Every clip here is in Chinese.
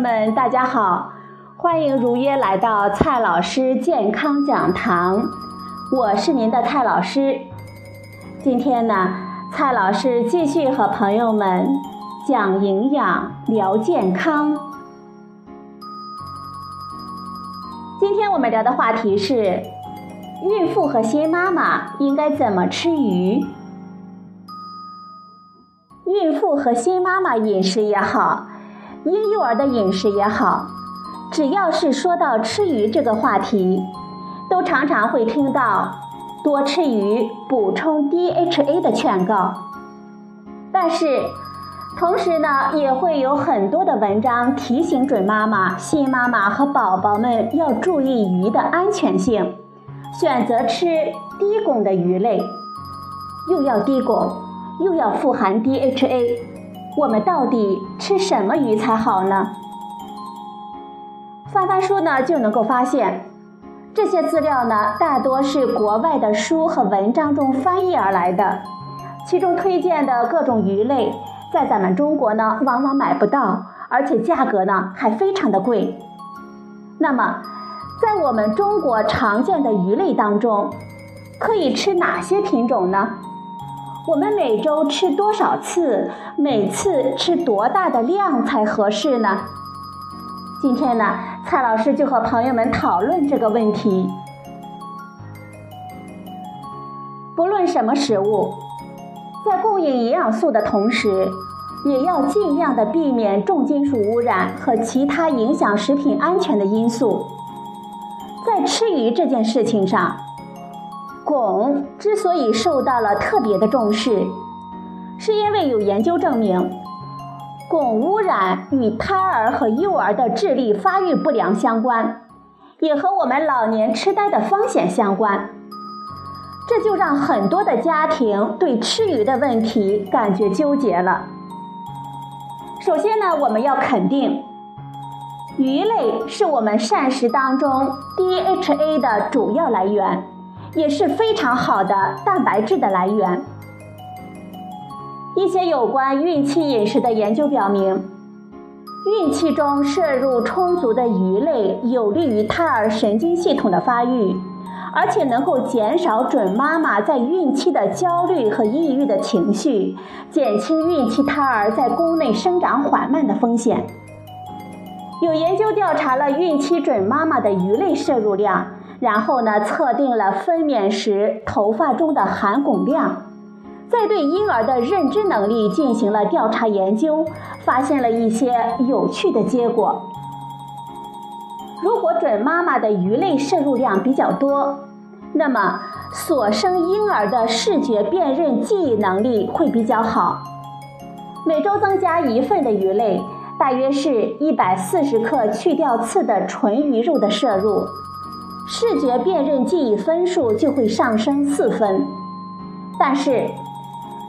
们，大家好，欢迎如约来到蔡老师健康讲堂，我是您的蔡老师。今天呢，蔡老师继续和朋友们讲营养、聊健康。今天我们聊的话题是：孕妇和新妈妈应该怎么吃鱼？孕妇和新妈妈饮食也好。婴幼儿的饮食也好，只要是说到吃鱼这个话题，都常常会听到多吃鱼、补充 DHA 的劝告。但是，同时呢，也会有很多的文章提醒准妈妈、新妈妈和宝宝们要注意鱼的安全性，选择吃低汞的鱼类，又要低汞，又要富含 DHA。我们到底吃什么鱼才好呢？翻翻书呢，就能够发现，这些资料呢，大多是国外的书和文章中翻译而来的，其中推荐的各种鱼类，在咱们中国呢，往往买不到，而且价格呢，还非常的贵。那么，在我们中国常见的鱼类当中，可以吃哪些品种呢？我们每周吃多少次？每次吃多大的量才合适呢？今天呢，蔡老师就和朋友们讨论这个问题。不论什么食物，在供应营养素的同时，也要尽量的避免重金属污染和其他影响食品安全的因素。在吃鱼这件事情上。汞之所以受到了特别的重视，是因为有研究证明，汞污染与胎儿和幼儿的智力发育不良相关，也和我们老年痴呆的风险相关。这就让很多的家庭对吃鱼的问题感觉纠结了。首先呢，我们要肯定，鱼类是我们膳食当中 DHA 的主要来源。也是非常好的蛋白质的来源。一些有关孕期饮食的研究表明，孕期中摄入充足的鱼类有利于胎儿神经系统的发育，而且能够减少准妈妈在孕期的焦虑和抑郁的情绪，减轻孕期胎儿在宫内生长缓慢的风险。有研究调查了孕期准妈妈的鱼类摄入量。然后呢，测定了分娩时头发中的含汞量，再对婴儿的认知能力进行了调查研究，发现了一些有趣的结果。如果准妈妈的鱼类摄入量比较多，那么所生婴儿的视觉辨认记忆能力会比较好。每周增加一份的鱼类，大约是一百四十克去掉刺的纯鱼肉的摄入。视觉辨认记忆分数就会上升四分，但是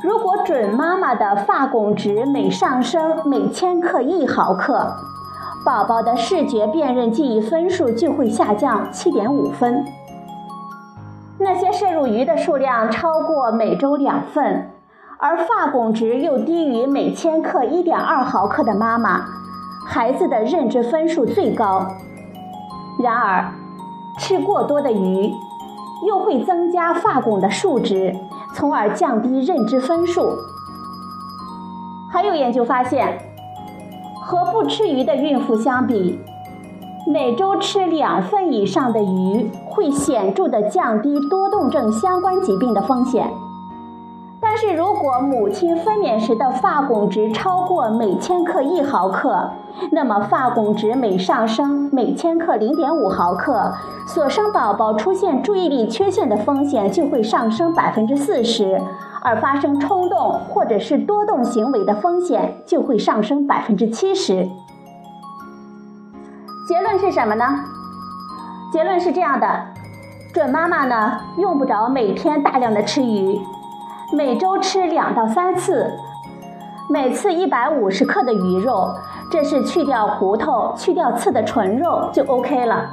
如果准妈妈的发汞值每上升每千克一毫克，宝宝的视觉辨认记忆分数就会下降七点五分。那些摄入鱼的数量超过每周两份，而发汞值又低于每千克一点二毫克的妈妈，孩子的认知分数最高。然而，吃过多的鱼，又会增加发汞的数值，从而降低认知分数。还有研究发现，和不吃鱼的孕妇相比，每周吃两份以上的鱼，会显著的降低多动症相关疾病的风险。但是如果母亲分娩时的发汞值超过每千克一毫克，那么发汞值每上升每千克零点五毫克，所生宝宝出现注意力缺陷的风险就会上升百分之四十，而发生冲动或者是多动行为的风险就会上升百分之七十。结论是什么呢？结论是这样的：准妈妈呢，用不着每天大量的吃鱼。每周吃两到三次，每次一百五十克的鱼肉，这是去掉骨头、去掉刺的纯肉就 OK 了。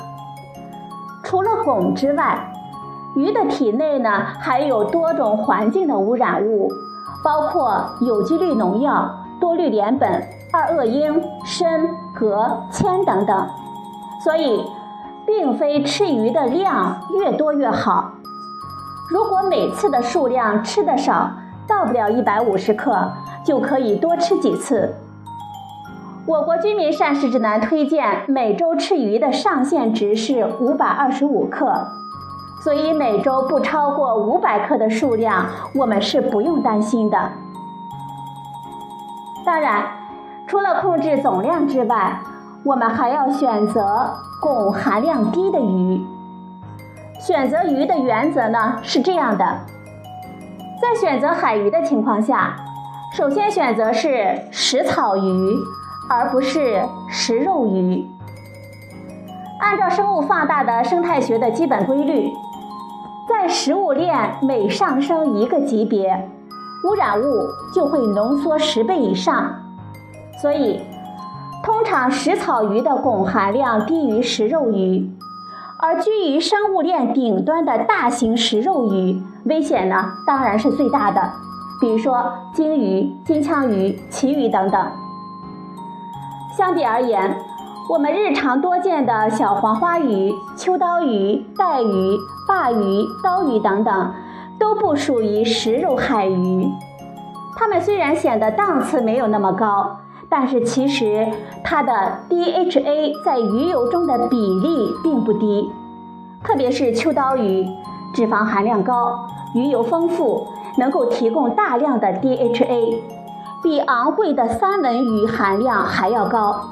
除了汞之外，鱼的体内呢还有多种环境的污染物，包括有机氯农药、多氯联苯、二恶英、砷、镉、铅等等。所以，并非吃鱼的量越多越好。如果每次的数量吃的少，到不了一百五十克，就可以多吃几次。我国居民膳食指南推荐每周吃鱼的上限值是五百二十五克，所以每周不超过五百克的数量，我们是不用担心的。当然，除了控制总量之外，我们还要选择汞含量低的鱼。选择鱼的原则呢是这样的：在选择海鱼的情况下，首先选择是食草鱼。而不是食肉鱼。按照生物放大的生态学的基本规律，在食物链每上升一个级别，污染物就会浓缩十倍以上。所以，通常食草鱼的汞含量低于食肉鱼，而居于生物链顶端的大型食肉鱼，危险呢当然是最大的。比如说鲸鱼、金枪鱼、旗鱼等等。相比而言，我们日常多见的小黄花鱼、秋刀鱼、带鱼、鲅鱼、刀鱼等等，都不属于食肉海鱼。它们虽然显得档次没有那么高，但是其实它的 DHA 在鱼油中的比例并不低。特别是秋刀鱼，脂肪含量高，鱼油丰富，能够提供大量的 DHA。比昂贵的三文鱼含量还要高，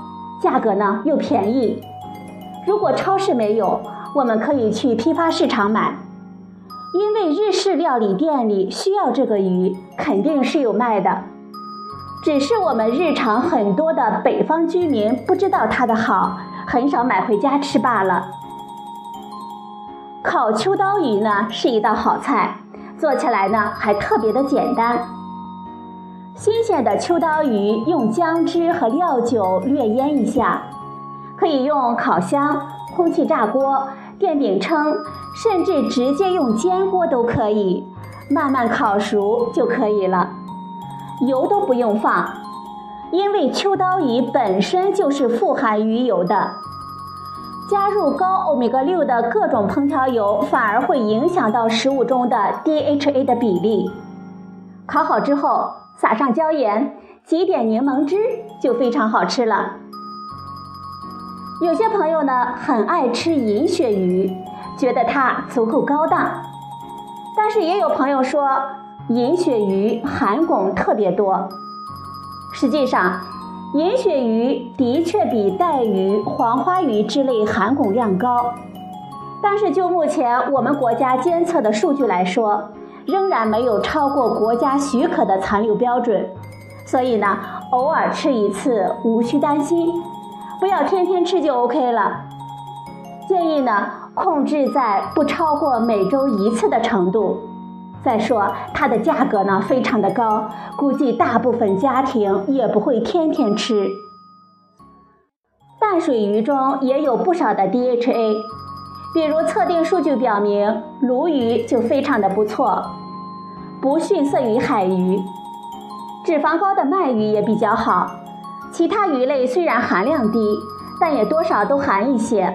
价格呢又便宜。如果超市没有，我们可以去批发市场买，因为日式料理店里需要这个鱼，肯定是有卖的。只是我们日常很多的北方居民不知道它的好，很少买回家吃罢了。烤秋刀鱼呢是一道好菜，做起来呢还特别的简单。新鲜的秋刀鱼用姜汁和料酒略腌一下，可以用烤箱、空气炸锅、电饼铛，甚至直接用煎锅都可以，慢慢烤熟就可以了。油都不用放，因为秋刀鱼本身就是富含鱼油的，加入高欧米伽六的各种烹调油，反而会影响到食物中的 DHA 的比例。烤好之后。撒上椒盐，挤点柠檬汁，就非常好吃了。有些朋友呢很爱吃银鳕鱼，觉得它足够高档。但是也有朋友说，银鳕鱼含汞特别多。实际上，银鳕鱼的确比带鱼、黄花鱼之类含汞量高，但是就目前我们国家监测的数据来说。仍然没有超过国家许可的残留标准，所以呢，偶尔吃一次无需担心，不要天天吃就 OK 了。建议呢，控制在不超过每周一次的程度。再说它的价格呢，非常的高，估计大部分家庭也不会天天吃。淡水鱼中也有不少的 DHA。比如测定数据表明，鲈鱼就非常的不错，不逊色于海鱼。脂肪高的鳗鱼也比较好。其他鱼类虽然含量低，但也多少都含一些。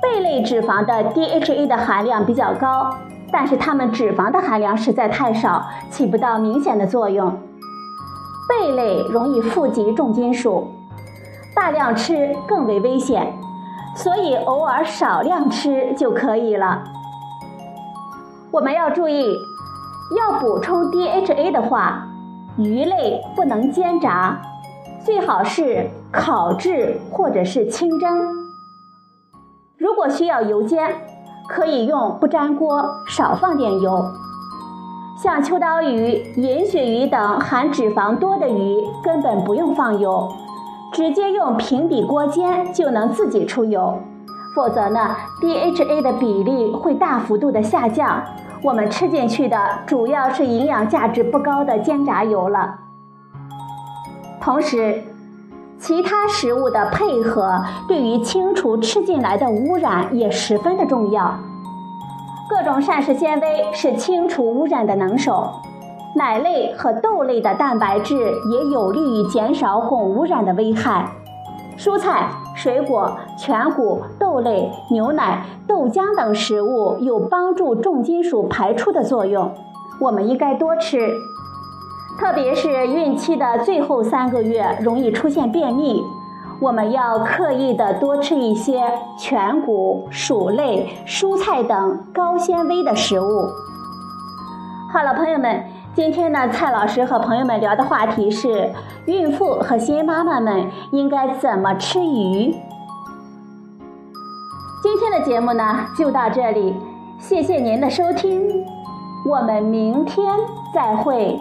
贝类脂肪的 DHA 的含量比较高，但是它们脂肪的含量实在太少，起不到明显的作用。贝类容易富集重金属，大量吃更为危险。所以偶尔少量吃就可以了。我们要注意，要补充 DHA 的话，鱼类不能煎炸，最好是烤制或者是清蒸。如果需要油煎，可以用不粘锅，少放点油。像秋刀鱼、银鳕鱼等含脂肪多的鱼，根本不用放油。直接用平底锅煎就能自己出油，否则呢，DHA 的比例会大幅度的下降，我们吃进去的主要是营养价值不高的煎炸油了。同时，其他食物的配合对于清除吃进来的污染也十分的重要。各种膳食纤维是清除污染的能手。奶类和豆类的蛋白质也有利于减少汞污染的危害。蔬菜、水果、全谷、豆类、牛奶、豆浆等食物有帮助重金属排出的作用，我们应该多吃。特别是孕期的最后三个月，容易出现便秘，我们要刻意的多吃一些全谷、薯类、蔬菜等高纤维的食物。好了，朋友们。今天呢，蔡老师和朋友们聊的话题是孕妇和新妈妈们应该怎么吃鱼。今天的节目呢就到这里，谢谢您的收听，我们明天再会。